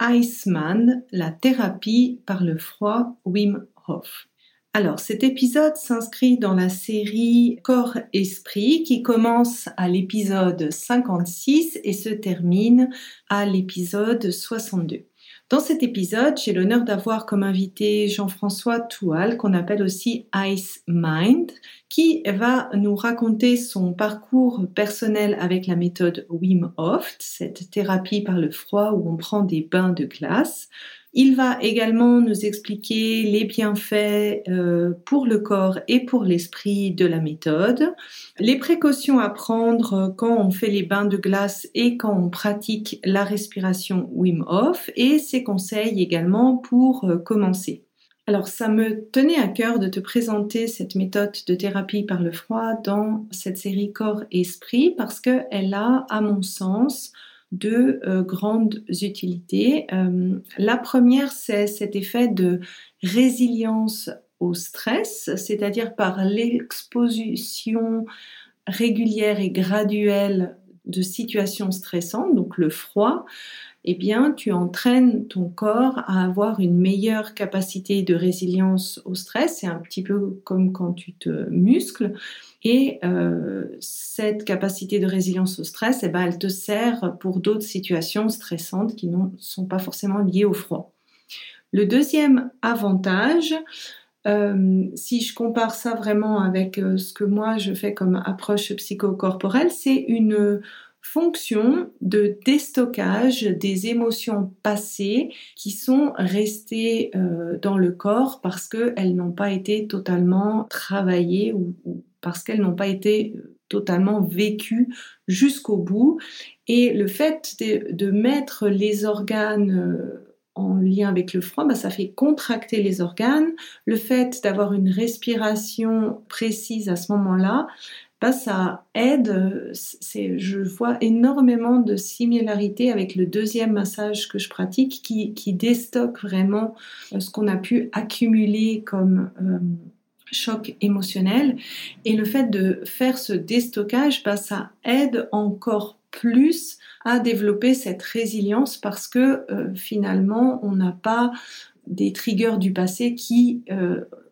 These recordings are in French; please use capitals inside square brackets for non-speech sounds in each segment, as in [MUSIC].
Iceman, la thérapie par le froid Wim Hof. Alors, cet épisode s'inscrit dans la série Corps-Esprit qui commence à l'épisode 56 et se termine à l'épisode 62. Dans cet épisode, j'ai l'honneur d'avoir comme invité Jean-François Toual, qu'on appelle aussi Ice Mind, qui va nous raconter son parcours personnel avec la méthode Wim Hof, cette thérapie par le froid où on prend des bains de glace. Il va également nous expliquer les bienfaits euh, pour le corps et pour l'esprit de la méthode, les précautions à prendre quand on fait les bains de glace et quand on pratique la respiration Wim Hof et ses conseils également pour euh, commencer. Alors ça me tenait à cœur de te présenter cette méthode de thérapie par le froid dans cette série corps-esprit parce qu'elle a, à mon sens, deux euh, grandes utilités. Euh, la première, c'est cet effet de résilience au stress, c'est-à-dire par l'exposition régulière et graduelle de situations stressantes, donc le froid, eh bien, tu entraînes ton corps à avoir une meilleure capacité de résilience au stress. C'est un petit peu comme quand tu te muscles. Et euh, cette capacité de résilience au stress, eh ben, elle te sert pour d'autres situations stressantes qui ne sont pas forcément liées au froid. Le deuxième avantage, euh, si je compare ça vraiment avec euh, ce que moi je fais comme approche psychocorporelle, c'est une fonction de déstockage des émotions passées qui sont restées euh, dans le corps parce qu'elles n'ont pas été totalement travaillées ou, parce qu'elles n'ont pas été euh, totalement vécues jusqu'au bout. Et le fait de, mettre les organes euh, en lien avec le froid, bah, ça fait contracter les organes. Le fait d'avoir une respiration précise à ce moment-là, bah, ça aide. C'est, je vois énormément de similarités avec le deuxième massage que je pratique qui, qui déstocke vraiment euh, ce qu'on a pu accumuler comme euh, choc émotionnel. Et le fait de faire ce déstockage, bah, ça aide encore plus à développer cette résilience parce que euh, finalement, on n'a pas des triggers du passé qui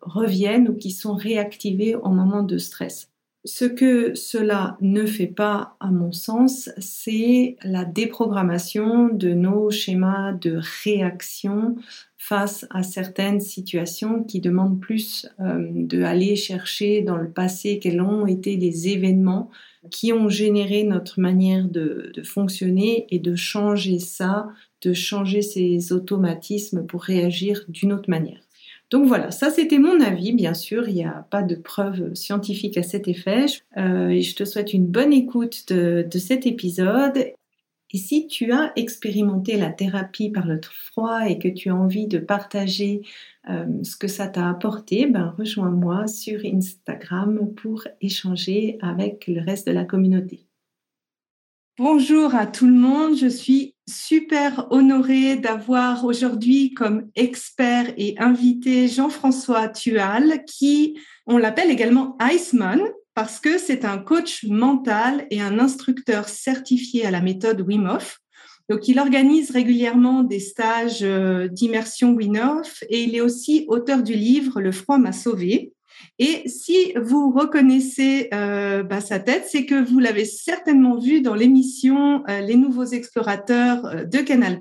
reviennent ou qui sont réactivés au moment de stress. Ce que cela ne fait pas, à mon sens, c'est la déprogrammation de nos schémas de réaction face à certaines situations qui demandent plus euh, de aller chercher dans le passé quels ont été les événements qui ont généré notre manière de fonctionner et de changer ça, de changer ces automatismes pour réagir d'une autre manière. Donc voilà, ça c'était mon avis, bien sûr, il n'y a pas de preuves scientifiques à cet effet. Euh, je te souhaite une bonne écoute de, cet épisode. Et si tu as expérimenté la thérapie par le froid et que tu as envie de partager euh, ce que ça t'a apporté, ben rejoins-moi sur Instagram pour échanger avec le reste de la communauté. Bonjour à tout le monde, je suis super honorée d'avoir aujourd'hui comme expert et invité Jean-François Tual, qui, on l'appelle également Iceman, parce que c'est un coach mental et un instructeur certifié à la méthode Wim Hof. Donc, il organise régulièrement des stages euh, d'immersion Wim Hof et il est aussi auteur du livre Le froid m'a sauvé, et si vous reconnaissez euh, bah, sa tête, c'est que vous l'avez certainement vu dans l'émission euh, Les Nouveaux Explorateurs euh, de Canal+.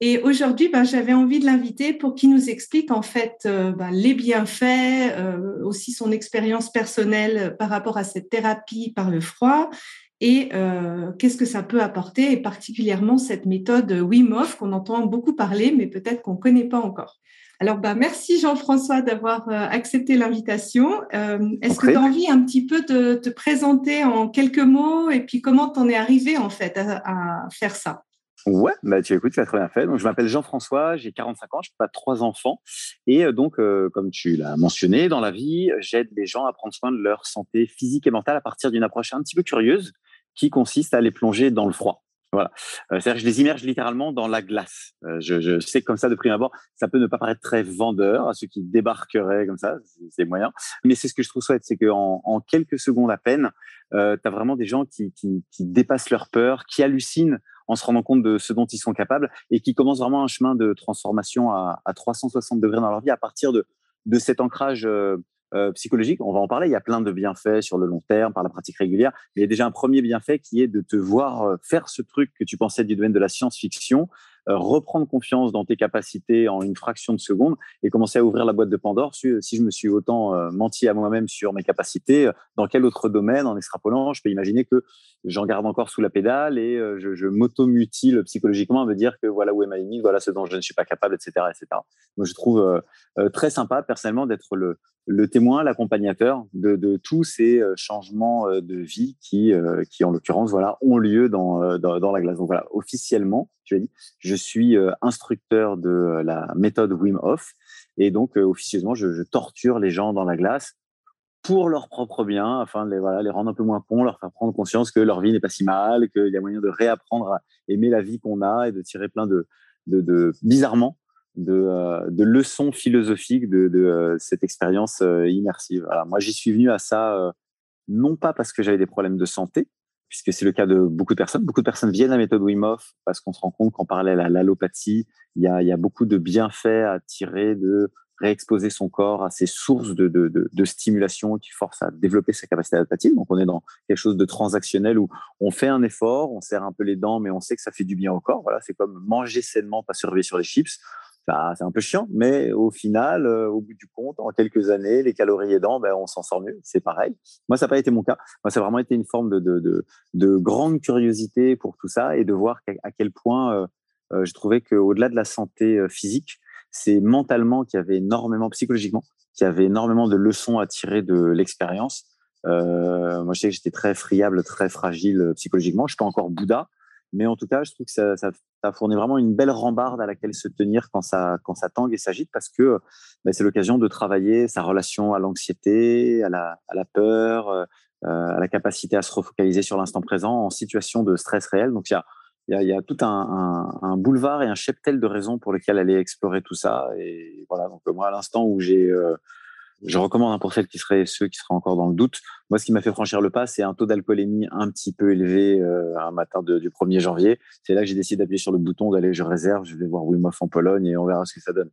Et aujourd'hui, ben, j'avais envie de l'inviter pour qu'il nous explique en fait ben, les bienfaits, aussi son expérience personnelle par rapport à cette thérapie par le froid et qu'est-ce que ça peut apporter, et particulièrement cette méthode Wim Hof qu'on entend beaucoup parler, mais peut-être qu'on ne connaît pas encore. Alors, bah, merci Jean-François d'avoir accepté l'invitation. Est-ce que tu as envie un petit peu de te présenter en quelques mots et puis comment tu en es arrivé en fait à faire ça? Ouais, bah tu écoutes, tu as très bien fait. Donc je m'appelle Jean-François, j'ai 45 ans, je pas trois enfants et euh, donc euh, comme tu l'as mentionné dans la vie, j'aide les gens à prendre soin de leur santé physique et mentale à partir d'une approche un petit peu curieuse qui consiste à les plonger dans le froid. Voilà. Euh, c'est-à-dire que je les immerge littéralement dans la glace. je, je, sais comme ça, de prime abord, ça peut ne pas paraître très vendeur à ceux qui débarqueraient comme ça, c'est moyen. Mais c'est ce que je trouve chouette, c'est qu'en en quelques secondes à peine, euh, tu as vraiment des gens qui, qui, qui dépassent leur peur, qui hallucinent en se rendant compte de ce dont ils sont capables et qui commencent vraiment un chemin de transformation à, à 360 degrés dans leur vie à partir de, de cet ancrage euh, euh, psychologique. On va en parler. Il y a plein de bienfaits sur le long terme par la pratique régulière. Mais il y a déjà un premier bienfait qui est de te voir euh, faire ce truc que tu pensais du domaine de la science-fiction reprendre confiance dans tes capacités en une fraction de seconde et commencer à ouvrir la boîte de Pandore. Si, je me suis autant euh, menti à moi-même sur mes capacités, euh, dans quel autre domaine, en extrapolant, je peux imaginer que j'en garde encore sous la pédale et je, je m'auto-mutile psychologiquement à me dire que voilà où est ma limite, voilà ce dont je ne suis pas capable, etc. etc. Donc, je trouve très sympa personnellement d'être le, témoin, l'accompagnateur de, tous ces changements de vie qui, qui en l'occurrence, voilà, ont lieu dans, dans, dans, la glace. Donc voilà, officiellement, je, dit, je suis euh, instructeur de euh, la méthode Wim Hof et donc euh, officieusement, je, je, torture les gens dans la glace pour leur propre bien, afin de les, rendre un peu moins cons, leur faire prendre conscience que leur vie n'est pas si mal, qu'il y a moyen de réapprendre à aimer la vie qu'on a et de tirer plein de, bizarrement, de, leçons philosophiques de, de cette expérience immersive. Alors, moi, j'y suis venu à ça non pas parce que j'avais des problèmes de santé, puisque c'est le cas de beaucoup de personnes. Beaucoup de personnes viennent à la méthode Wim Hof parce qu'on se rend compte qu'en parallèle à l'allopathie, il y a, y a beaucoup de bienfaits à tirer de réexposer son corps à ces sources de, stimulation qui forcent à développer sa capacité adaptative. Donc, on est dans quelque chose de transactionnel où on fait un effort, on serre un peu les dents, mais on sait que ça fait du bien au corps. Voilà, c'est comme manger sainement, pas surveiller sur les chips c'est un peu chiant, mais au final, euh, au bout du compte, en quelques années, les calories aidant, ben, on s'en sort mieux. C'est pareil. Moi, ça n'a pas été mon cas. Moi, ça a vraiment été une forme de, de, de, de grande curiosité pour tout ça et de voir à quel point euh, euh, je trouvais qu'au-delà de la santé physique, c'est mentalement qu'il y avait énormément, psychologiquement, qu'il y avait énormément de leçons à tirer de l'expérience. moi, je sais que j'étais très friable, très fragile psychologiquement. Je suis pas encore Bouddha, mais en tout cas, je trouve que ça, ça, ça, fournit vraiment une belle rambarde à laquelle se tenir quand ça, quand ça tangue et s'agite parce que bah, c'est l'occasion de travailler sa relation à l'anxiété, à la, à la peur, euh, à la capacité à se refocaliser sur l'instant présent en situation de stress réel. Donc, il y a, y a, tout un, boulevard et un cheptel de raisons pour lesquelles aller explorer tout ça. Et voilà, donc moi, à l'instant où j'ai euh, je recommande hein, pour qui seraient ceux qui seraient encore dans le doute. Moi, ce qui m'a fait franchir le pas, c'est un taux d'alcoolémie un petit peu élevé euh, un matin du 1er janvier. C'est là que j'ai décidé d'appuyer sur le bouton d'aller, je réserve, je vais voir Wim en Pologne et on verra ce que ça donne.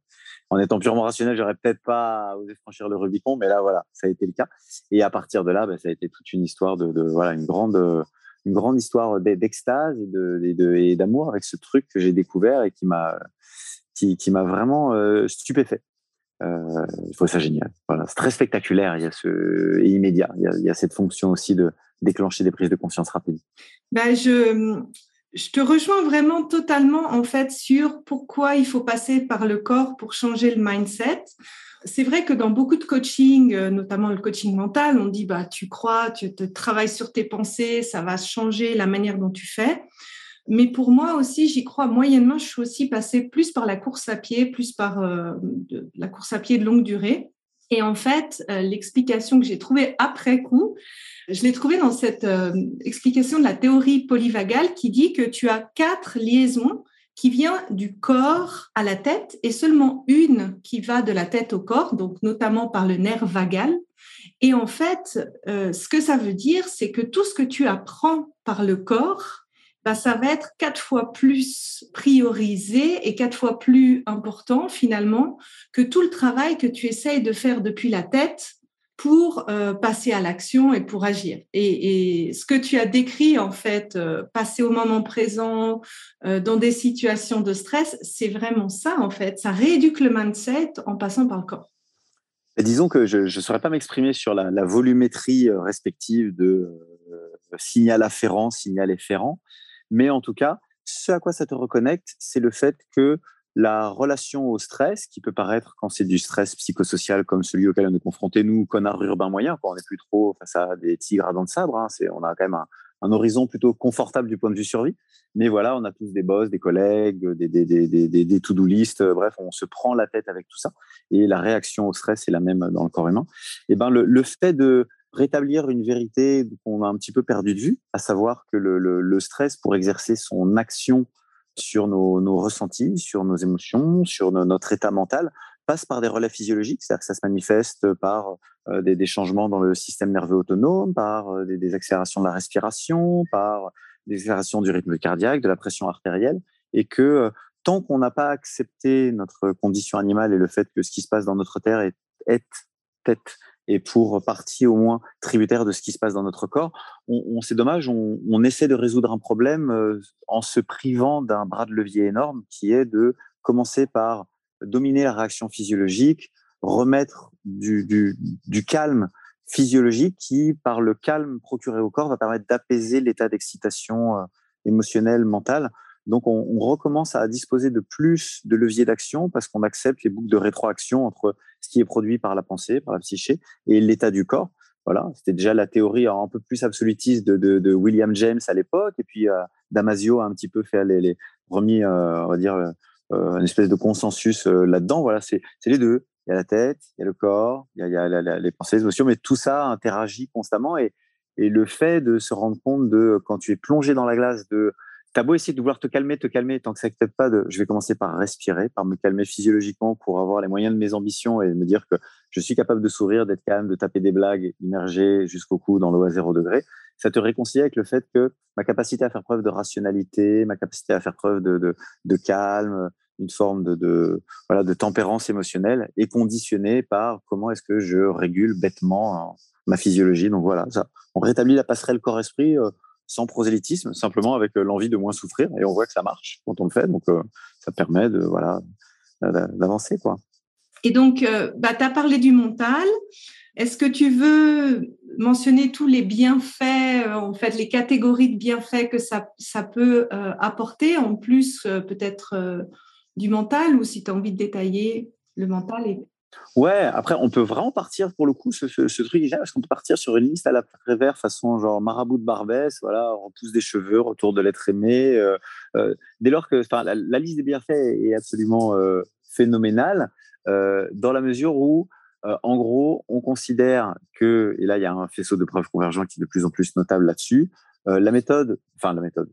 En étant purement rationnel, j'aurais peut-être pas osé franchir le Rubicon, mais là, voilà, ça a été le cas. Et à partir de là, bah, ça a été toute une histoire de, voilà, une grande, une grande histoire d'extase et d'amour avec ce truc que j'ai découvert et qui m'a, qui, qui m'a vraiment euh, stupéfait. Euh, je trouve ça génial. Voilà, c'est très spectaculaire. Il y a ce et immédiat. Il y, a, cette fonction aussi de déclencher des prises de conscience rapides. Ben je, je te rejoins vraiment totalement en fait sur pourquoi il faut passer par le corps pour changer le mindset. C'est vrai que dans beaucoup de coaching, euh, notamment le coaching mental, on dit bah tu crois, tu travailles sur tes pensées, ça va changer la manière dont tu fais. Mais pour moi aussi, j'y crois moyennement. Je suis aussi passée plus par la course à pied, plus par euh, la course à pied de longue durée. Et en fait, euh, l'explication que j'ai trouvée après coup, je l'ai trouvée dans cette euh, explication de la théorie polyvagale qui dit que tu as quatre liaisons qui viennent du corps à la tête et seulement une qui va de la tête au corps, donc notamment par le nerf vagal. Et en fait, ce que ça veut dire, c'est que tout ce que tu apprends par le corps, bah, ça va être quatre fois plus priorisé et quatre fois plus important finalement que tout le travail que tu essayes de faire depuis la tête pour euh, passer à l'action et pour agir. Et, ce que tu as décrit, en fait, euh, passer au moment présent euh, dans des situations de stress, c'est vraiment ça, en fait. Ça rééduque le mindset en passant par le corps. disons que je ne saurais pas m'exprimer sur la, la, volumétrie respective de signal afférent, signal efférent, mais en tout cas, ce à quoi ça te reconnecte, c'est le fait que la relation au stress, qui peut paraître quand c'est du stress psychosocial comme celui auquel on est confronté, nous, connards urbains moyens, quand on n'est plus trop face à des tigres à dents de sabre, hein, on a quand même un, horizon plutôt confortable du point de vue survie. Mais voilà, on a tous des boss, des collègues, des, to-do list, euh, bref, on se prend la tête avec tout ça. Et la réaction au stress est la même dans le corps humain. Et ben, le, le fait de rétablir une vérité qu'on a un petit peu perdu de vue, à savoir que le, stress, pour exercer son action sur nos, ressentis, sur nos émotions, sur notre état mental, passe par des relais physiologiques, c'est-à-dire que ça se manifeste par euh, des, changements dans le système nerveux autonome, par euh, des, accélérations de la respiration, par des accélérations du rythme cardiaque, de la pression artérielle, et que euh, tant qu'on n'a pas accepté notre condition animale et le fait que ce qui se passe dans notre terre est, est, est et pour partie au moins tributaire de ce qui se passe dans notre corps. On, c'est dommage, on, essaie de résoudre un problème euh, en se privant d'un bras de levier énorme qui est de commencer par dominer la réaction physiologique, remettre du, calme physiologique qui, par le calme procuré au corps, va permettre d'apaiser l'état d'excitation euh, émotionnelle, mentale. Donc, on, recommence à disposer de plus de leviers d'action parce qu'on accepte les boucles de rétroaction entre ce qui est produit par la pensée, par la psyché, et l'état du corps. Voilà, c'était déjà la théorie un peu plus absolutiste de, William James à l'époque, et puis euh, Damasio a un petit peu fait les, remis, euh, on va dire, euh, une espèce de consensus là-dedans. Voilà, c'est les deux. Il y a la tête, il y a le corps, il y a, les pensées, les émotions, mais tout ça interagit constamment. Et le fait de se rendre compte de, quand tu es plongé dans la glace, de T'as beau essayer de vouloir te calmer, te calmer, tant que ça n'accepte pas de, je vais commencer par respirer, par me calmer physiologiquement pour avoir les moyens de mes ambitions et me dire que je suis capable de sourire, d'être calme, de taper des blagues, immergé jusqu'au cou dans l'eau à zéro degré. Ça te réconcilie avec le fait que ma capacité à faire preuve de rationalité, ma capacité à faire preuve de, de, de calme, une forme de, de, voilà, de tempérance émotionnelle est conditionnée par comment est-ce que je régule bêtement hein, ma physiologie. Donc voilà, ça, on rétablit la passerelle corps-esprit. Euh, sans prosélytisme, simplement avec euh, l'envie de moins souffrir. Et on voit que ça marche quand on le fait. Donc, euh, ça permet de voilà d'avancer. quoi. Et donc, euh, bah, tu as parlé du mental. Est-ce que tu veux mentionner tous les bienfaits, en fait, les catégories de bienfaits que ça, ça peut apporter, en plus peut-être du mental, ou si tu as envie de détailler le mental et Ouais, après, on peut vraiment partir pour le coup, ce, ce, truc parce qu'on peut partir sur une liste à la Prévert façon genre marabout de Barbès, voilà, on pousse des cheveux, retour de l'être aimé. Euh, euh, dès lors que la, la, liste des bienfaits est absolument euh, phénoménale, dans la mesure où, en gros, on considère que, et là, il y a un faisceau de preuves convergents qui est de plus en plus notable là-dessus, la méthode, enfin, la méthode,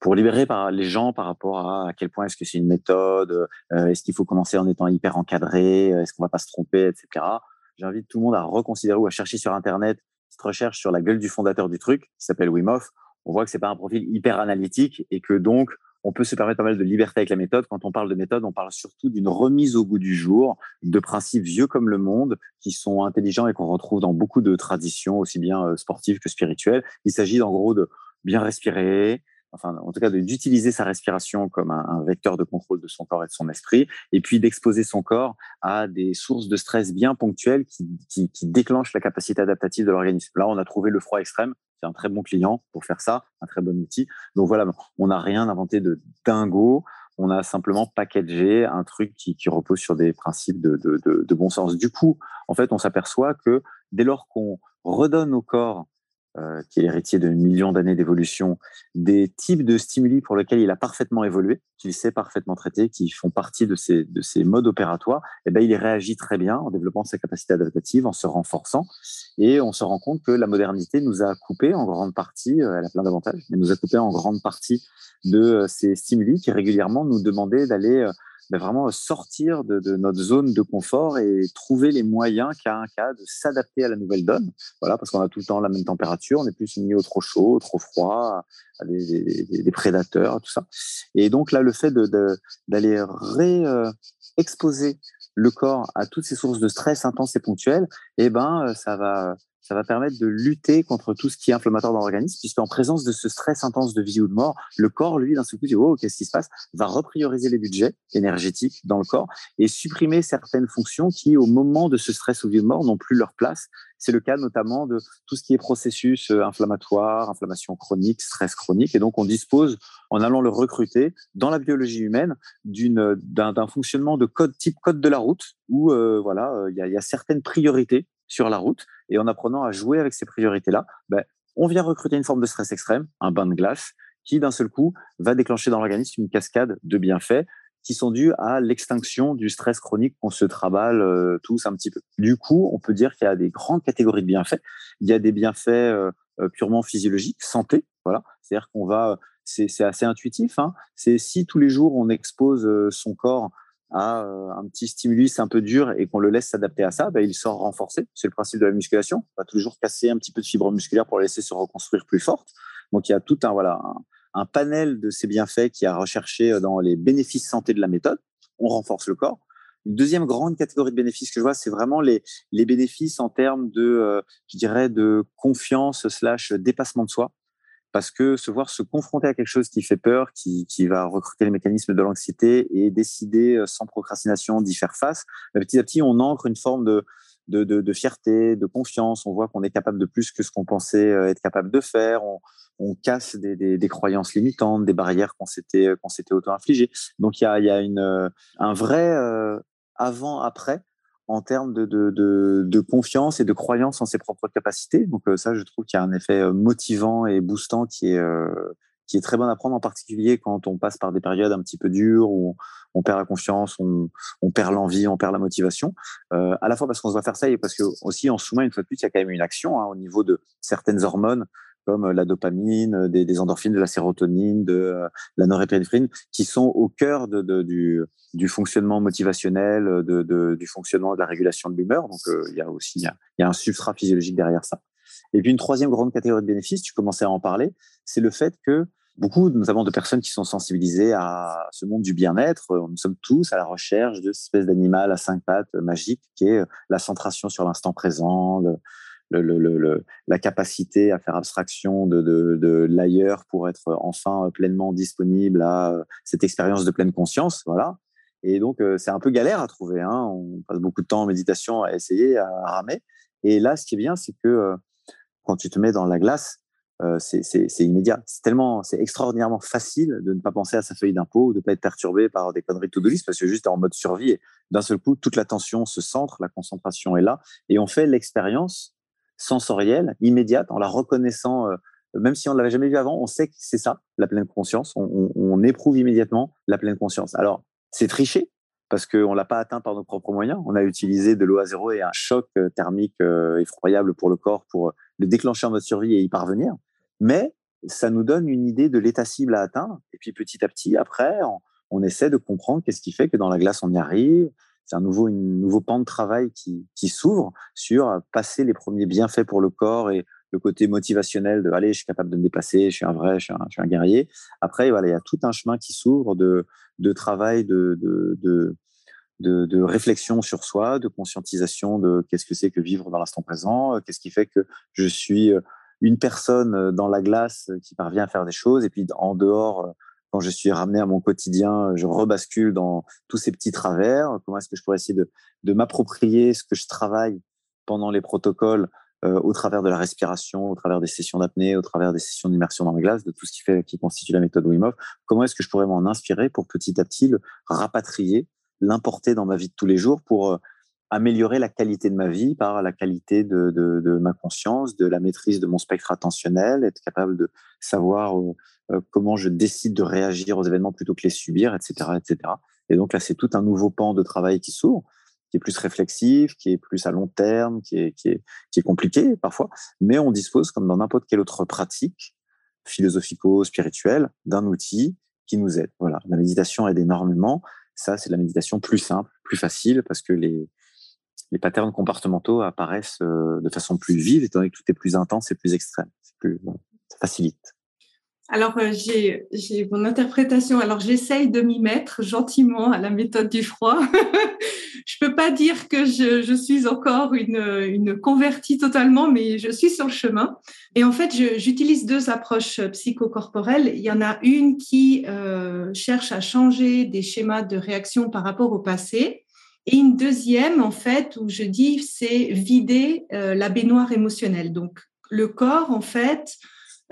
pour libérer les gens par rapport à à quel point est-ce que c'est une méthode, euh, est-ce qu'il faut commencer en étant hyper encadré, euh, est-ce qu'on va pas se tromper, etc. J'invite tout le monde à reconsidérer ou à chercher sur Internet cette recherche sur la gueule du fondateur du truc, qui s'appelle Wim. On voit que c'est pas un profil hyper analytique et que donc on peut se permettre pas mal de liberté avec la méthode. Quand on parle de méthode, on parle surtout d'une remise au goût du jour de principes vieux comme le monde, qui sont intelligents et qu'on retrouve dans beaucoup de traditions, aussi bien euh, sportives que spirituelles. Il s'agit en gros de bien respirer, enfin en tout cas d'utiliser sa respiration comme un, vecteur de contrôle de son corps et de son esprit, et puis d'exposer son corps à des sources de stress bien ponctuelles qui, déclenchent la capacité adaptative de l'organisme. Là, on a trouvé le froid extrême, c'est un très bon client pour faire ça, un très bon outil. Donc voilà, on n'a rien inventé de dingo, on a simplement packagé un truc qui, repose sur des principes de bon sens. Du coup, en fait, on s'aperçoit que dès lors qu'on redonne au corps euh, qui est l'héritier de millions d'années d'évolution, des types de stimuli pour lesquels il a parfaitement évolué, qu'il sait parfaitement traiter, qui font partie de ses, de ses modes opératoires, et eh ben, il réagit très bien en développant ses capacités adaptatives, en se renforçant. Et on se rend compte que la modernité nous a coupé en grande partie, euh, elle a plein d'avantages, mais nous a coupé en grande partie de euh, ces stimuli qui régulièrement nous demandaient d'aller ben vraiment sortir de, notre zone de confort et trouver les moyens qu'à un cas de s'adapter à la nouvelle donne. Voilà, parce qu'on a tout le temps la même température, on n'est plus soumis au trop chaud, au trop froid, à des, prédateurs, tout ça. Et donc là, le fait d'aller ré-exposer le corps à toutes ces sources de stress intenses et ponctuelles, eh ben, ça va, ça va permettre de lutter contre tout ce qui est inflammatoire dans l'organisme, puisque en présence de ce stress intense de vie ou de mort, le corps, lui, d'un seul coup, dit oh, qu'est-ce qui se passe? Va reprioriser les budgets énergétiques dans le corps et supprimer certaines fonctions qui, au moment de ce stress ou vie ou de mort, n'ont plus leur place. C'est le cas notamment de tout ce qui est processus euh, inflammatoire, inflammation chronique, stress chronique, et donc on dispose, en allant le recruter dans la biologie humaine, d'une d'un fonctionnement de code type code de la route, où euh, voilà, euh, il y a certaines priorités sur la route. Et en apprenant à jouer avec ces priorités-là, ben, on vient recruter une forme de stress extrême, un bain de glace, qui d'un seul coup va déclencher dans l'organisme une cascade de bienfaits qui sont dus à l'extinction du stress chronique qu'on se traballe euh, tous un petit peu. Du coup, on peut dire qu'il y a des grandes catégories de bienfaits. Il y a des bienfaits euh, euh, purement physiologiques, santé, voilà. C'est-à-dire qu'on va, c'est assez intuitif. Hein. C'est si tous les jours on expose son corps à euh, un petit stimulus un peu dur et qu'on le laisse s'adapter à ça, ben, il sort renforcé. C'est le principe de la musculation. On va toujours casser un petit peu de fibre musculaire pour la laisser se reconstruire plus forte. Donc il y a tout un voilà un, panel de ces bienfaits qui a recherché euh, dans les bénéfices santé de la méthode. On renforce le corps. Une deuxième grande catégorie de bénéfices que je vois, c'est vraiment les, les bénéfices en termes de, euh, je dirais, de confiance slash dépassement de soi parce que se voir se confronter à quelque chose qui fait peur, qui, qui va recruter les mécanismes de l'anxiété et décider euh, sans procrastination d'y faire face, bah, petit à petit, on ancre une forme de, de, de, fierté, de confiance. On voit qu'on est capable de plus que ce qu'on pensait euh, être capable de faire. On, on casse des, des, croyances limitantes, des barrières qu'on s'était qu'on s'était auto-infligées. Donc il y a, y a une, euh, un vrai avant-après en termes de, confiance et de croyance en ses propres capacités. Donc euh, ça, je trouve qu'il y a un effet euh, motivant et boostant qui est, euh, qui est très bon à prendre, en particulier quand on passe par des périodes un petit peu dures où on perd la confiance, on, perd l'envie, on perd la motivation. À la fois parce qu'on se doit faire ça et parce que aussi en sous-main, une fois de plus, il y a quand même une action hein, au niveau de certaines hormones comme euh, la dopamine, euh, des, endorphines, de la sérotonine, de euh, la norépinéphrine, qui sont au cœur du, fonctionnement motivationnel, du fonctionnement de la régulation de l'humeur. Donc, il y a aussi il y a, un substrat physiologique derrière ça. Et puis, une troisième grande catégorie de bénéfices, tu commençais à en parler, c'est le fait que beaucoup, notamment de personnes qui sont sensibilisées à ce monde du bien-être, nous sommes tous à la recherche de cette espèce d'animal à cinq pattes magique qui est la centration sur l'instant présent, la capacité à faire abstraction de, de, de l'ailleurs pour être enfin pleinement disponible à euh, cette expérience de pleine conscience. Voilà. Et donc, euh, c'est un peu galère à trouver. Hein. On passe beaucoup de temps en méditation à essayer, à ramer. Et là, ce qui est bien, c'est que euh, quand tu te mets dans la glace, c'est immédiat. C'est tellement, c'est extraordinairement facile de ne pas penser à sa feuille d'impôt, de ne pas être perturbé par des conneries to-do list parce que juste en mode survie d'un seul coup, toute l'attention se centre, la concentration est là et on fait l'expérience sensorielle, immédiate, en la reconnaissant, euh, même si on ne l'avait jamais vu avant, on sait que c'est ça, la pleine conscience. On, éprouve immédiatement la pleine conscience. Alors, c'est triché, parce qu'on ne l'a pas atteint par nos propres moyens. On a utilisé de l'eau à zéro et un choc euh, thermique euh, effroyable pour le corps pour le déclencher en mode survie et y parvenir. Mais ça nous donne une idée de l'état cible à atteindre. Et puis petit à petit, après, on essaie de comprendre qu'est-ce qui fait que dans la glace, on y arrive, c'est un nouveau, une nouveau pan de travail qui, s'ouvre sur passer les premiers bienfaits pour le corps et le côté motivationnel de allez, je suis capable de me dépasser, je suis un vrai, je suis un, guerrier. Après, voilà, il y a tout un chemin qui s'ouvre de, travail, de, de, de, réflexion sur soi, de conscientisation de qu'est-ce que c'est que vivre dans l'instant présent, qu'est-ce qui fait que je suis une personne dans la glace qui parvient à faire des choses, et puis en dehors, quand je suis ramené à mon quotidien, je rebascule dans tous ces petits travers. Comment est-ce que je pourrais essayer de, m'approprier ce que je travaille pendant les protocoles euh, au travers de la respiration, au travers des sessions d'apnée, au travers des sessions d'immersion dans la glace, de tout ce qui fait, qui constitue la méthode Wim Hof? Comment est-ce que je pourrais m'en inspirer pour petit à petit le rapatrier, l'importer dans ma vie de tous les jours pour euh, améliorer la qualité de ma vie par la qualité de, de, ma conscience, de la maîtrise de mon spectre attentionnel, être capable de savoir euh, euh, comment je décide de réagir aux événements plutôt que les subir, etc., etc. Et donc là, c'est tout un nouveau pan de travail qui s'ouvre, qui est plus réflexif, qui est plus à long terme, qui est, qui est, qui est compliqué parfois, mais on dispose, comme dans n'importe quelle autre pratique philosophico-spirituelle, d'un outil qui nous aide. Voilà, la méditation aide énormément. Ça, c'est la méditation plus simple, plus facile, parce que les, les patterns comportementaux apparaissent euh, de façon plus vive, étant donné que tout est plus intense et plus extrême. Plus, ça facilite. Alors, euh, j'ai, j'ai mon interprétation. Alors, j'essaye de m'y mettre gentiment à la méthode du froid. je [LAUGHS] je peux pas dire que je, je suis encore une, une, convertie totalement, mais je suis sur le chemin. Et en fait, j'utilise deux approches psychocorporelles. Il y en a une qui euh, cherche à changer des schémas de réaction par rapport au passé. Et une deuxième, en fait, où je dis, c'est vider euh, la baignoire émotionnelle. Donc, le corps, en fait,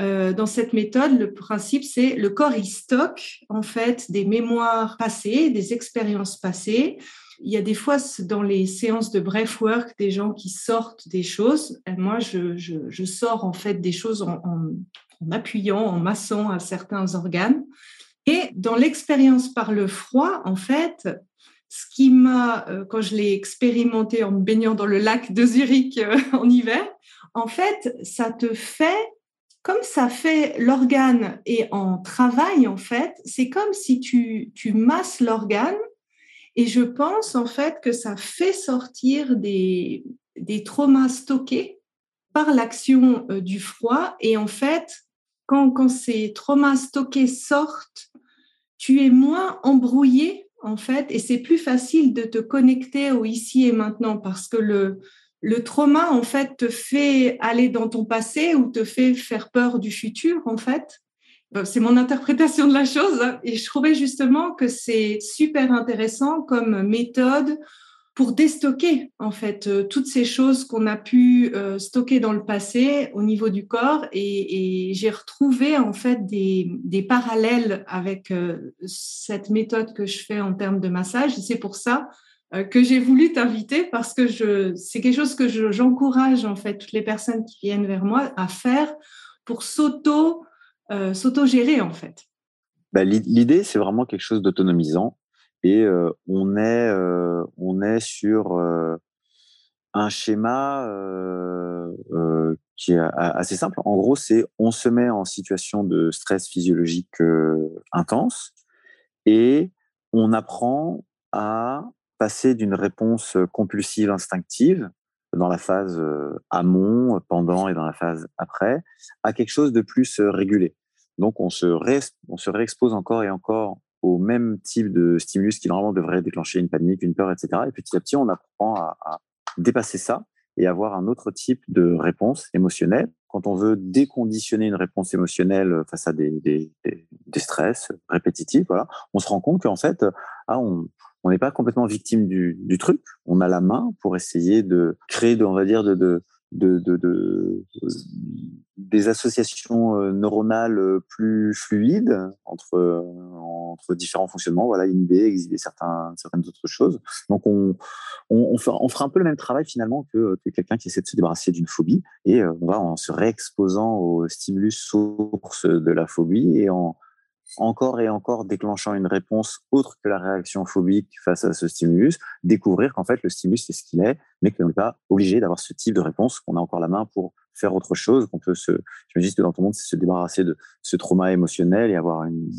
euh, dans cette méthode, le principe, c'est le corps, il stocke, en fait, des mémoires passées, des expériences passées. Il y a des fois, dans les séances de breathwork, des gens qui sortent des choses. Moi, je, je, je, sors, en fait, des choses en, en, en appuyant, en massant à certains organes. Et dans l'expérience par le froid, en fait, ce qui m'a, euh, quand je l'ai expérimenté en me baignant dans le lac de Zurich euh, [LAUGHS] en hiver, en fait, ça te fait, comme ça fait l'organe et en travail, en fait, c'est comme si tu, tu masses l'organe et je pense, en fait, que ça fait sortir des, des traumas stockés par l'action euh, du froid. Et en fait, quand, quand ces traumas stockés sortent, tu es moins embrouillé en fait, et c'est plus facile de te connecter au ici et maintenant parce que le, le trauma, en fait, te fait aller dans ton passé ou te fait faire peur du futur, en fait. C'est mon interprétation de la chose. Hein, et je trouvais justement que c'est super intéressant comme méthode pour déstocker en fait euh, toutes ces choses qu'on a pu euh, stocker dans le passé au niveau du corps et, j'ai retrouvé en fait des, parallèles avec euh, cette méthode que je fais en termes de massage c'est pour ça que j'ai voulu t'inviter parce que je c'est quelque chose que j'encourage en fait toutes les personnes qui viennent vers moi à faire pour s'auto s'auto gérer en fait. Bah, L'idée c'est vraiment quelque chose d'autonomisant et on est on est sur un schéma qui est assez simple. En gros, c'est on se met en situation de stress physiologique intense et on apprend à passer d'une réponse compulsive instinctive dans la phase amont, pendant et dans la phase après, à quelque chose de plus régulé. Donc on se réexpose encore et encore au même type de stimulus qui normalement devrait déclencher une panique, une peur, etc. Et petit à petit, on apprend à, dépasser ça et avoir un autre type de réponse émotionnelle. Quand on veut déconditionner une réponse émotionnelle face à des, stress répétitifs, on se rend compte qu'en fait, ah, on n'est pas complètement victime du, truc. On a la main pour essayer de créer, on va dire, de, des associations euh, neuronales euh, plus fluides entre, euh, entre différents fonctionnements, voilà, inhiber, exhiber certains, certaines autres choses. Donc, on, on, fera, on fera un peu le même travail finalement que, que quelqu'un qui essaie de se débarrasser d'une phobie et on va en se réexposant au stimulus source de la phobie et en, encore et encore déclenchant une réponse autre que la réaction phobique face à ce stimulus, découvrir qu'en fait le stimulus c'est ce qu'il est, mais qu'on n'est pas obligé d'avoir ce type de réponse, qu'on a encore la main pour faire autre chose, qu'on peut se, j'imagine que dans ton monde, c'est se débarrasser de ce trauma émotionnel et avoir une,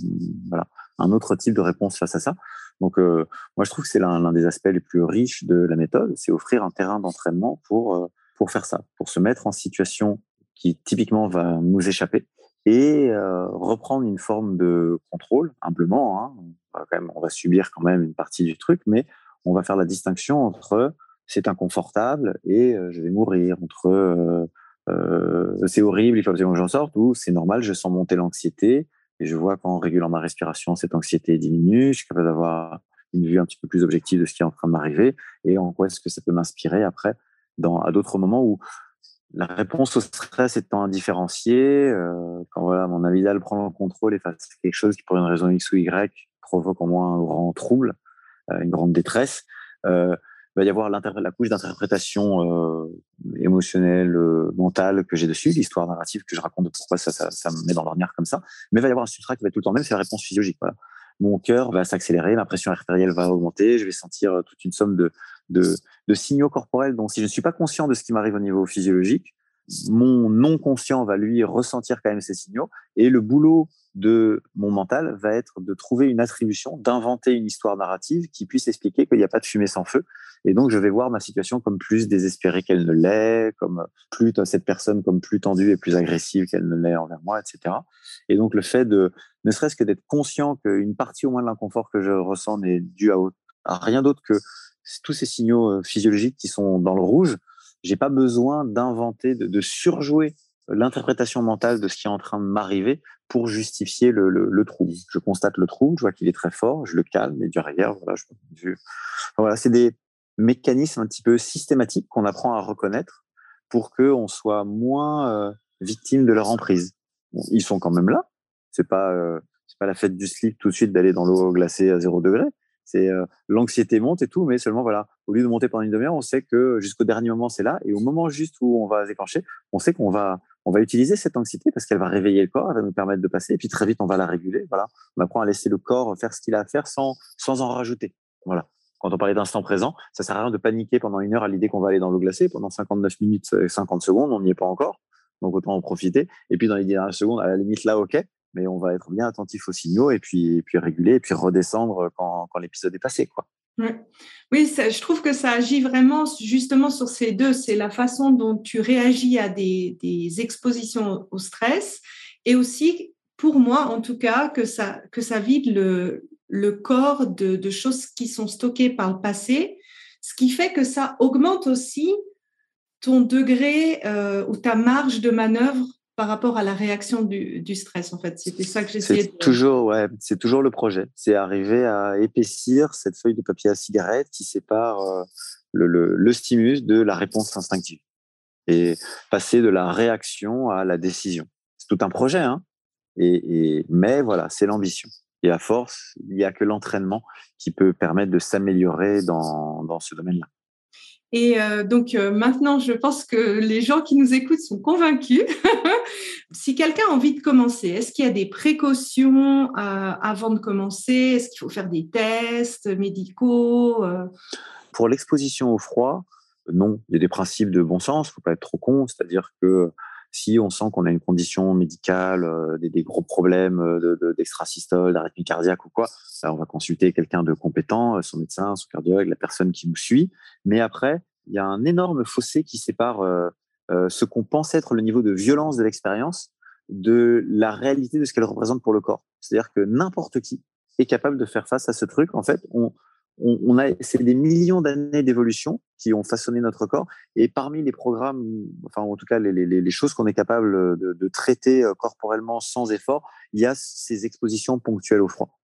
voilà, un autre type de réponse face à ça. Donc, euh, moi, je trouve que c'est l'un des aspects les plus riches de la méthode, c'est offrir un terrain d'entraînement pour, euh, pour faire ça, pour se mettre en situation qui typiquement va nous échapper et euh, reprendre une forme de contrôle, humblement. Hein. Quand même, on va subir quand même une partie du truc, mais on va faire la distinction entre c'est inconfortable et je vais mourir, entre euh, c'est horrible, il faut absolument que j'en sorte, ou c'est normal, je sens monter l'anxiété et je vois qu'en régulant ma respiration, cette anxiété diminue, je suis capable d'avoir une vue un petit peu plus objective de ce qui est en train de m'arriver et en quoi est-ce que ça peut m'inspirer après à d'autres moments où la réponse au stress étant indifférenciée, euh, quand voilà, mon amygdale prend le contrôle et face quelque chose qui, pour une raison X ou Y, provoque en moi un grand trouble, euh, une grande détresse, il va y avoir la couche d'interprétation euh, émotionnelle, euh, mentale que j'ai dessus, l'histoire narrative que je raconte de pourquoi ça, me met dans l'ornière comme ça. Mais il va y avoir un substrat qui va être tout le temps même, c'est la réponse physiologique. Mon cœur va s'accélérer, ma pression artérielle va augmenter, je vais sentir toute une somme de, de, de signaux corporels dont si je ne suis pas conscient de ce qui m'arrive au niveau physiologique, mon non conscient va lui ressentir quand même ces signaux et le boulot de mon mental va être de trouver une attribution, d'inventer une histoire narrative qui puisse expliquer qu'il n'y a pas de fumée sans feu. Et donc, je vais voir ma situation comme plus désespérée qu'elle ne l'est, comme plus cette personne comme plus tendue et plus agressive qu'elle ne l'est envers moi, etc. Et donc, le fait de, ne serait-ce que d'être conscient qu'une partie au moins de l'inconfort que je ressens n'est due à, à rien d'autre que tous ces signaux physiologiques qui sont dans le rouge, j'ai pas besoin d'inventer, de, surjouer l'interprétation mentale de ce qui est en train de m'arriver pour justifier le, le, trouble. Je constate le trouble, je vois qu'il est très fort, je le calme et derrière, voilà, je, voilà, c'est des mécanismes un petit peu systématiques qu'on apprend à reconnaître pour qu'on soit moins victime de leur emprise. ils sont quand même là. C'est pas c'est pas la fête du slip tout de suite d'aller dans l'eau glacée à zéro degré. C'est euh, l'anxiété monte et tout, mais seulement voilà, au lieu de monter pendant une demi-heure, on sait que jusqu'au dernier moment c'est là, et au moment juste où on va déclencher, on sait qu'on va on va utiliser cette anxiété parce qu'elle va réveiller le corps, elle va nous permettre de passer, et puis très vite on va la réguler. Voilà, on apprend à laisser le corps faire ce qu'il a à faire sans sans en rajouter. Voilà. Quand on parlait d'instant présent, ça sert à rien de paniquer pendant une heure à l'idée qu'on va aller dans l'eau glacée. Pendant 59 minutes et 50 secondes, on n'y est pas encore. Donc autant en profiter. Et puis dans les dernières secondes, à la limite là, ok, mais on va être bien attentif aux signaux et puis, puis réguler et puis redescendre quand, quand l'épisode est passé. Quoi. Oui, je trouve que ça agit vraiment justement sur ces deux. C'est la façon dont tu réagis à des, des, expositions au stress et aussi, pour moi en tout cas, que ça, que ça vide le, le corps de, de choses qui sont stockées par le passé, ce qui fait que ça augmente aussi ton degré euh, ou ta marge de manœuvre par rapport à la réaction du, du stress, en fait. C'était ça que j'essayais de... Toujours, ouais, c'est toujours le projet. C'est arriver à épaissir cette feuille de papier à cigarette qui sépare euh, le, le, le, stimulus de la réponse instinctive. Et passer de la réaction à la décision. C'est tout un projet, hein. Et, et mais voilà, c'est l'ambition. Et à force, il n'y a que l'entraînement qui peut permettre de s'améliorer dans, dans ce domaine-là. Et euh, donc euh, maintenant, je pense que les gens qui nous écoutent sont convaincus. [LAUGHS] si quelqu'un a envie de commencer, est-ce qu'il y a des précautions euh, avant de commencer? Est-ce qu'il faut faire des tests médicaux Pour l'exposition au froid, non. Il y a des principes de bon sens. Il ne faut pas être trop con. C'est-à-dire que si on sent qu'on a une condition médicale, des, gros problèmes d'extrasystole, d'arythmie cardiaque ou quoi, on va consulter quelqu'un de compétent, son médecin, son cardiologue, la personne qui nous suit. Mais après, il y a un énorme fossé qui sépare ce qu'on pense être le niveau de violence de l'expérience de la réalité de ce qu'elle représente pour le corps. C'est-à-dire que n'importe qui est capable de faire face à ce truc. En fait, on, on, a, c'est des millions d'années d'évolution qui ont façonné notre corps. Et parmi les programmes, enfin en tout cas les, choses qu'on est capable de, de, traiter euh, corporellement sans effort, il y a ces expositions ponctuelles au froid.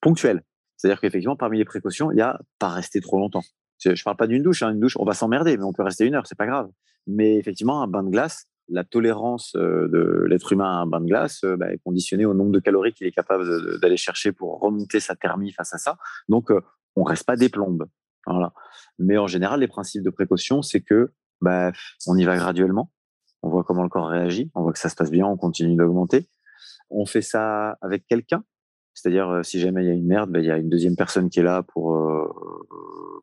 Ponctuelles, c'est-à-dire qu'effectivement parmi les précautions, il y a pas rester trop longtemps. Je, ne parle pas d'une douche, hein, une douche, on va s'emmerder, mais on peut rester une heure, c'est pas grave. Mais effectivement, un bain de glace, la tolérance euh, de l'être humain à un bain de glace euh, bah, est conditionnée au nombre de calories qu'il est capable d'aller chercher pour remonter sa thermie face à ça. Donc, on reste pas des plombes. Voilà. Mais en général, les principes de précaution, c'est que bah, on y va graduellement. On voit comment le corps réagit. On voit que ça se passe bien. On continue d'augmenter. On fait ça avec quelqu'un. C'est-à-dire, euh, si jamais il y a une merde, bah, il y a une deuxième personne qui est là pour euh,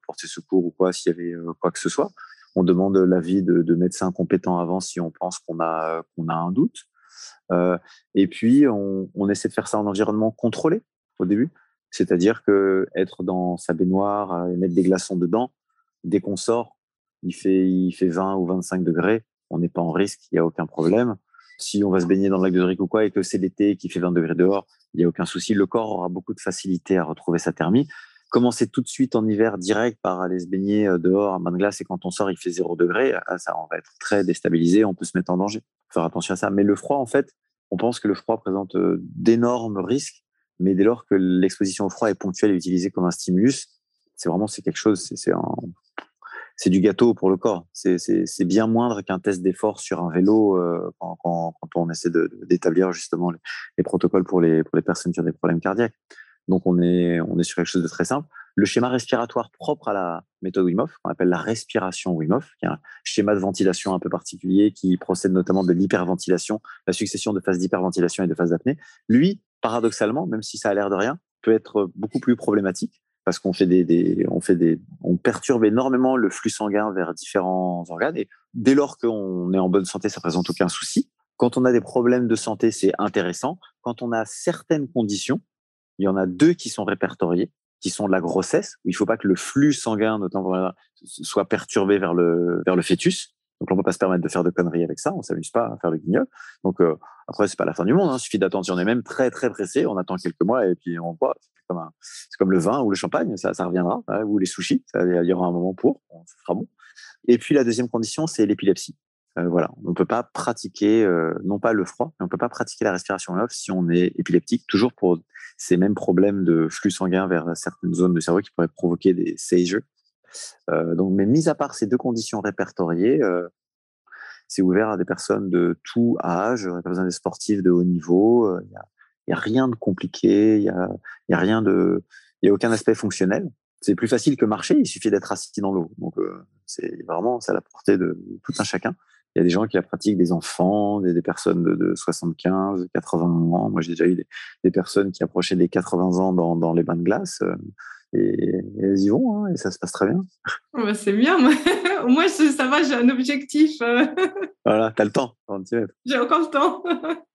porter secours ou quoi, s'il y avait euh, quoi que ce soit. On demande l'avis de, de médecins compétents avant si on pense qu'on a a un doute. Et puis, on essaie de faire ça en environnement contrôlé au début. C'est-à-dire que être dans sa baignoire euh, et mettre des glaçons dedans, dès qu'on sort, il fait, il fait 20 ou 25 degrés, on n'est pas en risque, il n'y a aucun problème. Si on va se baigner dans le lac de Zurich ou quoi et que c'est l'été qui fait 20 degrés dehors, il n'y a aucun souci. Le corps aura beaucoup de facilité à retrouver sa thermie. Commencer tout de suite en hiver direct par aller se baigner euh, dehors à main de glace et quand on sort il fait 0 degré, ah, ça on va être très déstabilisé, on peut se mettre en danger. Faire attention à ça. Mais le froid, en fait, on pense que le froid présente euh, d'énormes risques mais dès lors que l'exposition au froid est ponctuelle et utilisée comme un stimulus, c'est vraiment c'est quelque chose, c'est du gâteau pour le corps. C'est bien moindre qu'un test d'effort sur un vélo euh, quand, quand, on essaie d'établir justement les, les, protocoles pour les, pour les personnes qui ont des problèmes cardiaques. Donc on est, on est sur quelque chose de très simple. Le schéma respiratoire propre à la méthode Wim Hof, qu'on appelle la respiration Wim Hof, qui est un schéma de ventilation un peu particulier qui procède notamment de l'hyperventilation, la succession de phases d'hyperventilation et de phases d'apnée. Lui, paradoxalement, même si ça a l'air de rien, peut être beaucoup plus problématique parce qu'on fait des, on fait des, on perturbe énormément le flux sanguin vers différents organes et dès lors qu'on est en bonne santé, ça présente aucun souci. Quand on a des problèmes de santé, c'est intéressant. Quand on a certaines conditions, il y en a deux qui sont répertoriées, qui sont la grossesse, où il ne faut pas que le flux sanguin, notamment, soit perturbé vers le, vers le fœtus. Donc on peut pas se permettre de faire de conneries avec ça. On s'amuse pas à faire le guignol. Donc euh, après c'est pas la fin du monde. Hein. Il suffit d'attendre. Si on est même très très pressé, on attend quelques mois et puis on voit. C'est comme, le vin ou le champagne, ça, reviendra. Hein, ou les sushis, il y aura un moment pour. Ça sera bon. Et puis la deuxième condition, c'est l'épilepsie. Euh, voilà, on ne peut pas pratiquer, euh, non pas le froid, mais on peut pas pratiquer la respiration off si on est épileptique, toujours pour ces mêmes problèmes de flux sanguin vers certaines zones du cerveau qui pourraient provoquer des seizures. Euh, donc, mais mis à part ces deux conditions répertoriées, c'est ouvert à des personnes de tout âge, pas besoin des sportifs de haut niveau. Il n'y a, rien de compliqué, il n'y a, y a rien de, il y a aucun aspect fonctionnel c'est plus facile que marcher, il suffit d'être assis dans l'eau. Donc, c'est vraiment, à la portée de tout un chacun. Il y a des gens qui la pratiquent, des enfants, des, personnes de, 75, 80 ans. Moi, j'ai déjà eu des, personnes qui approchaient des 80 ans dans, les bains de glace. Euh, et, elles y vont, hein, et ça se passe très bien. Bah, c'est bien. [LAUGHS] Au moins, ça va, j'ai un objectif. Euh. [LAUGHS] voilà, tu as le temps. J'ai encore le temps. [LAUGHS]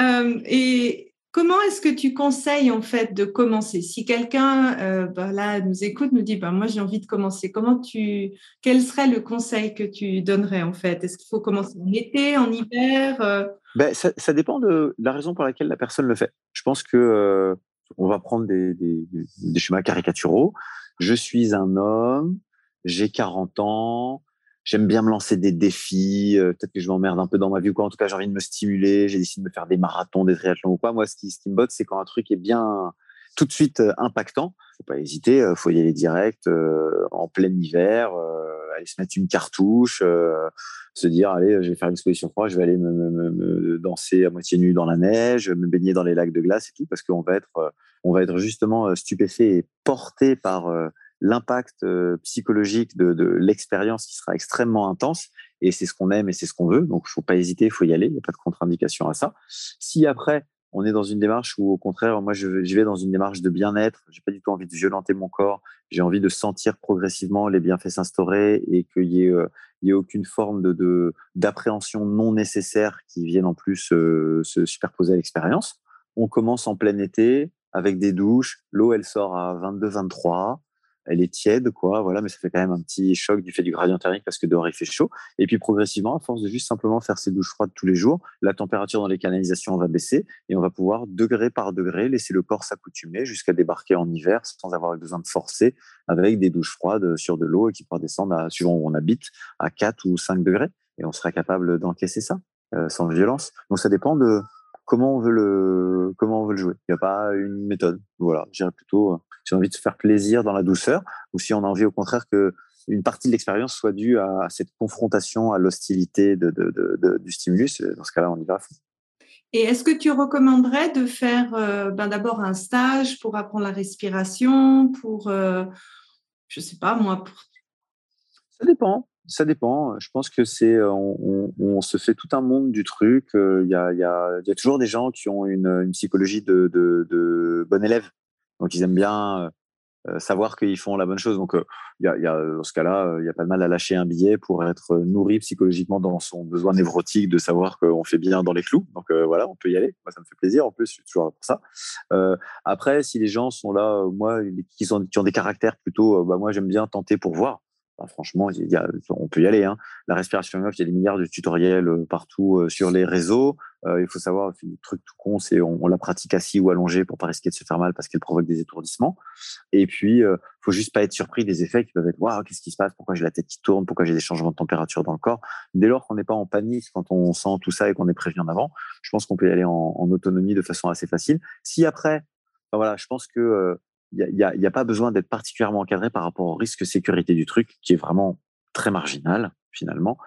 Euh, et Comment est-ce que tu conseilles en fait de commencer? Si quelqu'un euh, bah, là nous écoute, nous dit bah, moi j'ai envie de commencer, comment tu, quel serait le conseil que tu donnerais en fait? Est-ce qu'il faut commencer en été, en hiver euh? ben, ça, dépend de la raison pour laquelle la personne le fait. Je pense que on va prendre des, schémas caricaturaux. Je suis un homme, j'ai 40 ans, j'aime bien me lancer des défis. Euh, peut-être que je m'emmerde un peu dans ma vie ou quoi. En tout cas, j'ai envie de me stimuler. J'ai décidé de me faire des marathons, des triathlons ou quoi. Moi, ce qui, me botte, c'est quand un truc est bien tout de suite euh, impactant. Faut pas hésiter. Euh, faut y aller direct en plein hiver. aller se mettre une cartouche. se dire allez, je vais faire une exposition froide. Je vais aller me, danser à moitié nu dans la neige, me baigner dans les lacs de glace et tout, parce qu'on va être, on va être justement stupéfait et porté par l'impact euh, psychologique de, l'expérience qui sera extrêmement intense. Et c'est ce qu'on aime et c'est ce qu'on veut. Donc, il faut pas hésiter, il faut y aller. Il n'y a pas de contre-indication à ça. Si après, on est dans une démarche où, au contraire, moi, je, vais dans une démarche de bien-être, j'ai pas du tout envie de violenter mon corps, j'ai envie de sentir progressivement les bienfaits s'instaurer et qu'il y ait, euh, ait aucune forme de d'appréhension non nécessaire qui vienne en plus euh, se superposer à l'expérience. On commence en plein été avec des douches. L'eau, elle sort à 22-23 elle est tiède, quoi, voilà, mais ça fait quand même un petit choc du fait du gradient thermique parce que dehors il fait chaud. Et puis progressivement, à force de juste simplement faire ces douches froides tous les jours, la température dans les canalisations va baisser et on va pouvoir degré par degré laisser le corps s'accoutumer jusqu'à débarquer en hiver sans avoir besoin de forcer avec des douches froides sur de l'eau et qui pourra descendre, à, suivant où on habite, à 4 ou 5 degrés. Et on sera capable d'encaisser ça euh, sans violence. Donc ça dépend de comment on veut le comment on veut le jouer. Il n'y a pas une méthode. Voilà, je plutôt si on a envie de se faire plaisir dans la douceur ou si on a envie au contraire que une partie de l'expérience soit due à cette confrontation, à l'hostilité de, du stimulus. Dans ce cas-là, on y va. Et est-ce que tu recommanderais de faire euh, ben d'abord un stage pour apprendre la respiration, pour, euh, je sais pas moi, pour... Ça dépend ça dépend. Je pense que c'est, euh, on, se fait tout un monde du truc. Euh, il y a, toujours des gens qui ont une, psychologie de, bon élève. Donc, ils aiment bien euh, savoir qu'ils font la bonne chose. Donc, dans ce cas-là, il n'y a pas de mal à lâcher un billet pour être nourri psychologiquement dans son besoin névrotique de savoir qu'on fait bien dans les clous. Donc, voilà, on peut y aller. Moi, ça me fait plaisir. En plus, je suis toujours là pour ça. après, si les gens sont là, moi, qui ont des caractères plutôt, bah, moi, j'aime bien tenter pour voir franchement, il y a, on peut y aller. Hein. La respiration off, il y a des milliards de tutoriels euh, partout euh, sur les réseaux. Euh, il faut savoir, le truc tout con, c'est on, la pratique assis ou allongé pour pas risquer de se faire mal parce qu'elle provoque des étourdissements. Et puis, euh, faut juste pas être surpris des effets qui peuvent être waouh, qu'est-ce qui se passe? Pourquoi j'ai la tête qui tourne? Pourquoi j'ai des changements de température dans le corps? Dès lors qu'on n'est pas en panique quand on sent tout ça et qu'on est prévenu en avant, je pense qu'on peut y aller en, autonomie de façon assez facile. Si après, voilà, je pense que il n'y a, pas besoin d'être particulièrement encadré par rapport au risque sécurité du truc, qui est vraiment très marginal finalement.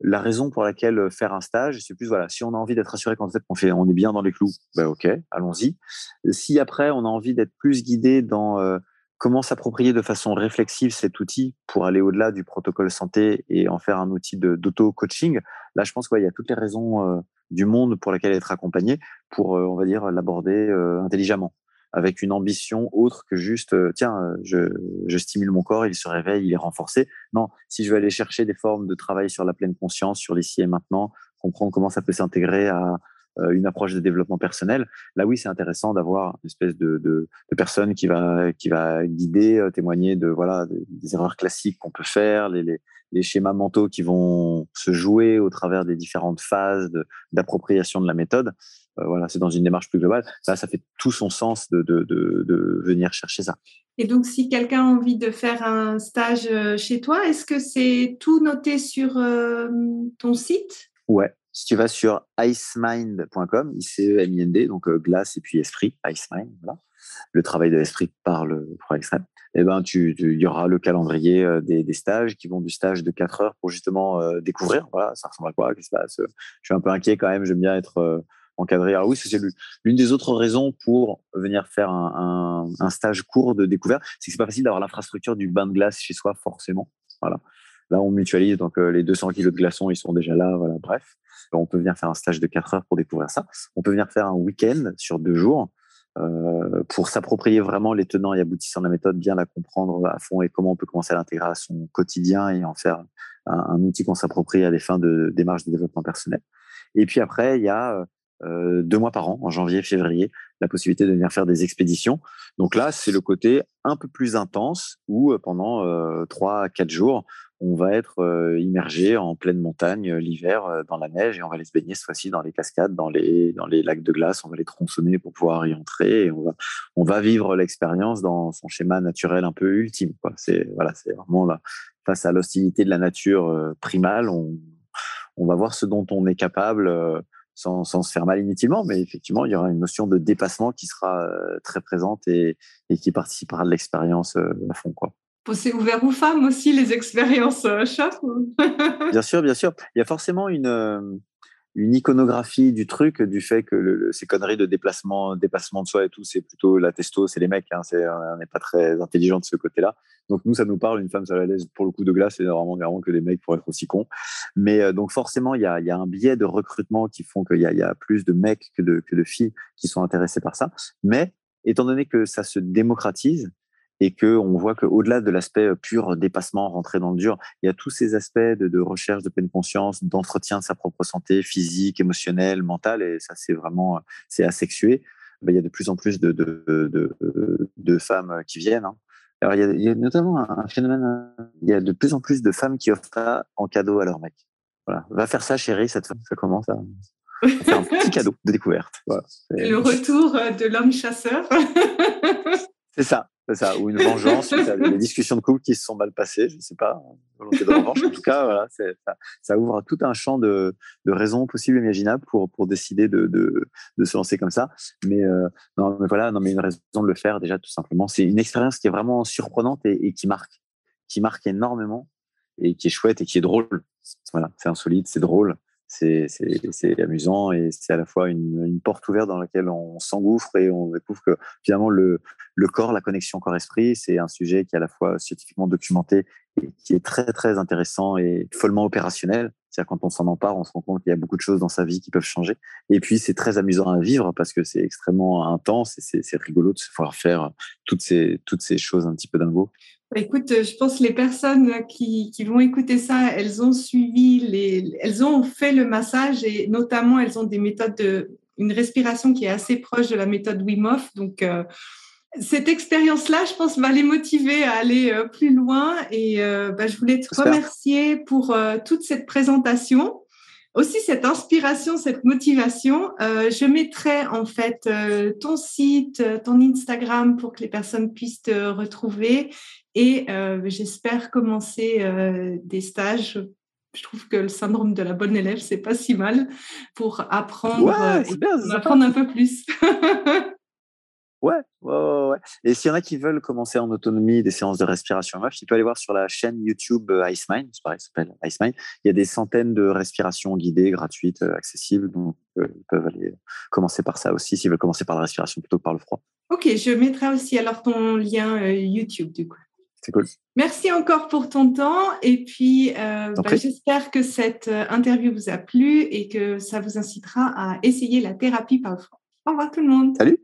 La raison pour laquelle faire un stage, c'est plus voilà, si on a envie d'être assuré qu'en fait on fait, on est bien dans les clous, ben ok, allons-y. Si après on a envie d'être plus guidé dans comment s'approprier de façon réflexive cet outil pour aller au-delà du protocole santé et en faire un outil d'auto-coaching, là je pense qu'il y a toutes les raisons du monde pour lesquelles être accompagné pour, on va dire, l'aborder intelligemment avec une ambition autre que juste euh, tiens euh, je, stimule mon corps il se réveille il est renforcé non si je veux aller chercher des formes de travail sur la pleine conscience sur l'ici et maintenant comprendre comment ça peut s'intégrer à une approche de développement personnel, là oui, c'est intéressant d'avoir une espèce de, personne qui va qui va guider, témoigner de voilà des, erreurs classiques qu'on peut faire, les, schémas mentaux qui vont se jouer au travers des différentes phases d'appropriation de, la méthode. Voilà, c'est dans une démarche plus globale. Là, ça fait tout son sens de, de, de venir chercher ça. Et donc, si quelqu'un a envie de faire un stage chez toi, est-ce que c'est tout noté sur ton site? Ouais, si tu vas sur icemind.com, I-C-E-M-I-N-D, donc euh, glace et puis esprit, icemind, voilà. Le travail de l'esprit par le pro extrême. Eh ben, tu, il y aura le calendrier euh, des, des, stages qui vont du stage de 4 heures pour justement euh, découvrir, voilà, ça ressemble à quoi, qu'est-ce qui se passe? Je suis un peu inquiet quand même, j'aime bien être encadré. Alors oui, c'est l'une des autres raisons pour venir faire un, un, un stage court de découverte, c'est que c'est pas facile d'avoir l'infrastructure du bain de glace chez soi, forcément. Voilà. Là, on mutualise, donc les 200 kilos de glaçons, ils sont déjà là. Voilà, bref. On peut venir faire un stage de 4 heures pour découvrir ça. On peut venir faire un week-end sur deux jours euh, pour s'approprier vraiment les tenants et aboutissants de la méthode, bien la comprendre à fond et comment on peut commencer à l'intégrer à son quotidien et en faire un, outil qu'on s'approprie à des fins de démarche de développement personnel. Et puis après, il y a euh, deux mois par an, en janvier, février, la possibilité de venir faire des expéditions. Donc là, c'est le côté un peu plus intense où euh, pendant euh, trois à quatre jours, on va être immergé en pleine montagne l'hiver dans la neige et on va aller se baigner cette fois-ci dans les cascades, dans les, dans les lacs de glace. On va les tronçonner pour pouvoir y entrer et on va, on va vivre l'expérience dans son schéma naturel un peu ultime. C'est voilà, vraiment là, face à l'hostilité de la nature primale, on, on va voir ce dont on est capable sans, sans, se faire mal inutilement, mais effectivement, il y aura une notion de dépassement qui sera euh, très présente et, et, qui participera de l'expérience euh, à fond. Quoi. C'est ouvert aux femmes aussi, les expériences euh, Bien sûr, bien sûr. Il y a forcément une, une iconographie du truc, du fait que ces conneries de déplacement, dépassement de soi et tout, c'est plutôt la testo, c'est les mecs. Hein, on n'est pas très intelligent de ce côté-là. Donc nous, ça nous parle. Une femme sur la l'aise pour le coup de glace, c'est vraiment, vraiment que des mecs pour être aussi cons. Mais euh, donc forcément, il y a, y a, un biais de recrutement qui font qu'il y, y a, plus de mecs que de, que de filles qui sont intéressés par ça. Mais étant donné que ça se démocratise, et que on voit qu'au-delà de l'aspect pur dépassement, rentrer dans le dur, il y a tous ces aspects de, de recherche de pleine conscience, d'entretien de sa propre santé physique, émotionnelle, mentale, et ça c'est vraiment c'est asexué. Ben, il y a de plus en plus de, de, de, de femmes qui viennent. Hein. Alors il y, a, il y, a, notamment un phénomène, il y a de plus en plus de femmes qui offrent ça en cadeau à leur mec. Voilà, va faire ça, chérie, cette femme, ça commence à faire un petit [LAUGHS] cadeau de découverte. Voilà. Le retour de l'homme chasseur. [LAUGHS] C'est ça, c'est ça, ou une [LAUGHS] vengeance, des discussions de couple qui se sont mal passées, je ne sais pas, volonté de revanche. En tout cas, voilà, ça, ça, ouvre tout un champ de, de, raisons possibles et imaginables pour, pour décider de, de, de se lancer comme ça. Mais, euh, non, mais voilà, non, mais une raison de le faire déjà, tout simplement. C'est une expérience qui est vraiment surprenante et, et, qui marque, qui marque énormément et qui est chouette et qui est drôle. Voilà, c'est insolite, c'est drôle c'est amusant et c'est à la fois une, porte ouverte dans laquelle on s'engouffre et on découvre que finalement le, corps, la connexion corps-esprit, c'est un sujet qui est à la fois scientifiquement documenté et qui est très très intéressant et follement opérationnel. C'est-à-dire quand on s'en empare, on se rend compte qu'il y a beaucoup de choses dans sa vie qui peuvent changer. Et puis c'est très amusant à vivre parce que c'est extrêmement intense et c'est rigolo de se pouvoir faire toutes ces toutes ces choses un petit peu dingo. Bah, écoute, je pense que les personnes qui, qui, vont écouter ça, elles ont suivi, les, elles ont fait le massage et notamment elles ont des méthodes de, une respiration qui est assez proche de la méthode Wim Hof. Donc, euh, cette expérience-là, je pense, va les motiver à aller euh, plus loin. Et euh, bah, je voulais te remercier pour euh, toute cette présentation aussi cette inspiration, cette motivation. Euh, je mettrai en fait euh, ton site, ton Instagram pour que les personnes puissent te retrouver et euh, j'espère commencer des stages. Je trouve que le syndrome de la bonne élève, c'est pas si mal pour apprendre, ouais, apprendre un peu plus. [LAUGHS] Ouais, ouais, ouais, Et s'il y en a qui veulent commencer en autonomie des séances de respiration MF, tu peux aller voir sur la chaîne YouTube euh, IceMind, c'est pareil, ça s'appelle IceMind. Il y a des centaines de respirations guidées, gratuites, euh, accessibles, donc euh, ils peuvent aller commencer par ça aussi s'ils veulent commencer par la respiration plutôt que par le froid. Ok, je mettrai aussi alors ton lien YouTube du coup. C'est cool. Merci encore pour ton temps et puis bah, j'espère que cette interview vous a plu et que ça vous incitera à essayer la thérapie par le froid. Au revoir tout le monde. Salut.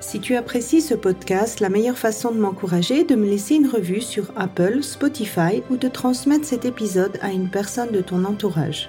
Si tu apprécies ce podcast, la meilleure façon de m'encourager est de me laisser une revue sur Apple, Spotify ou de transmettre cet épisode à une personne de ton entourage.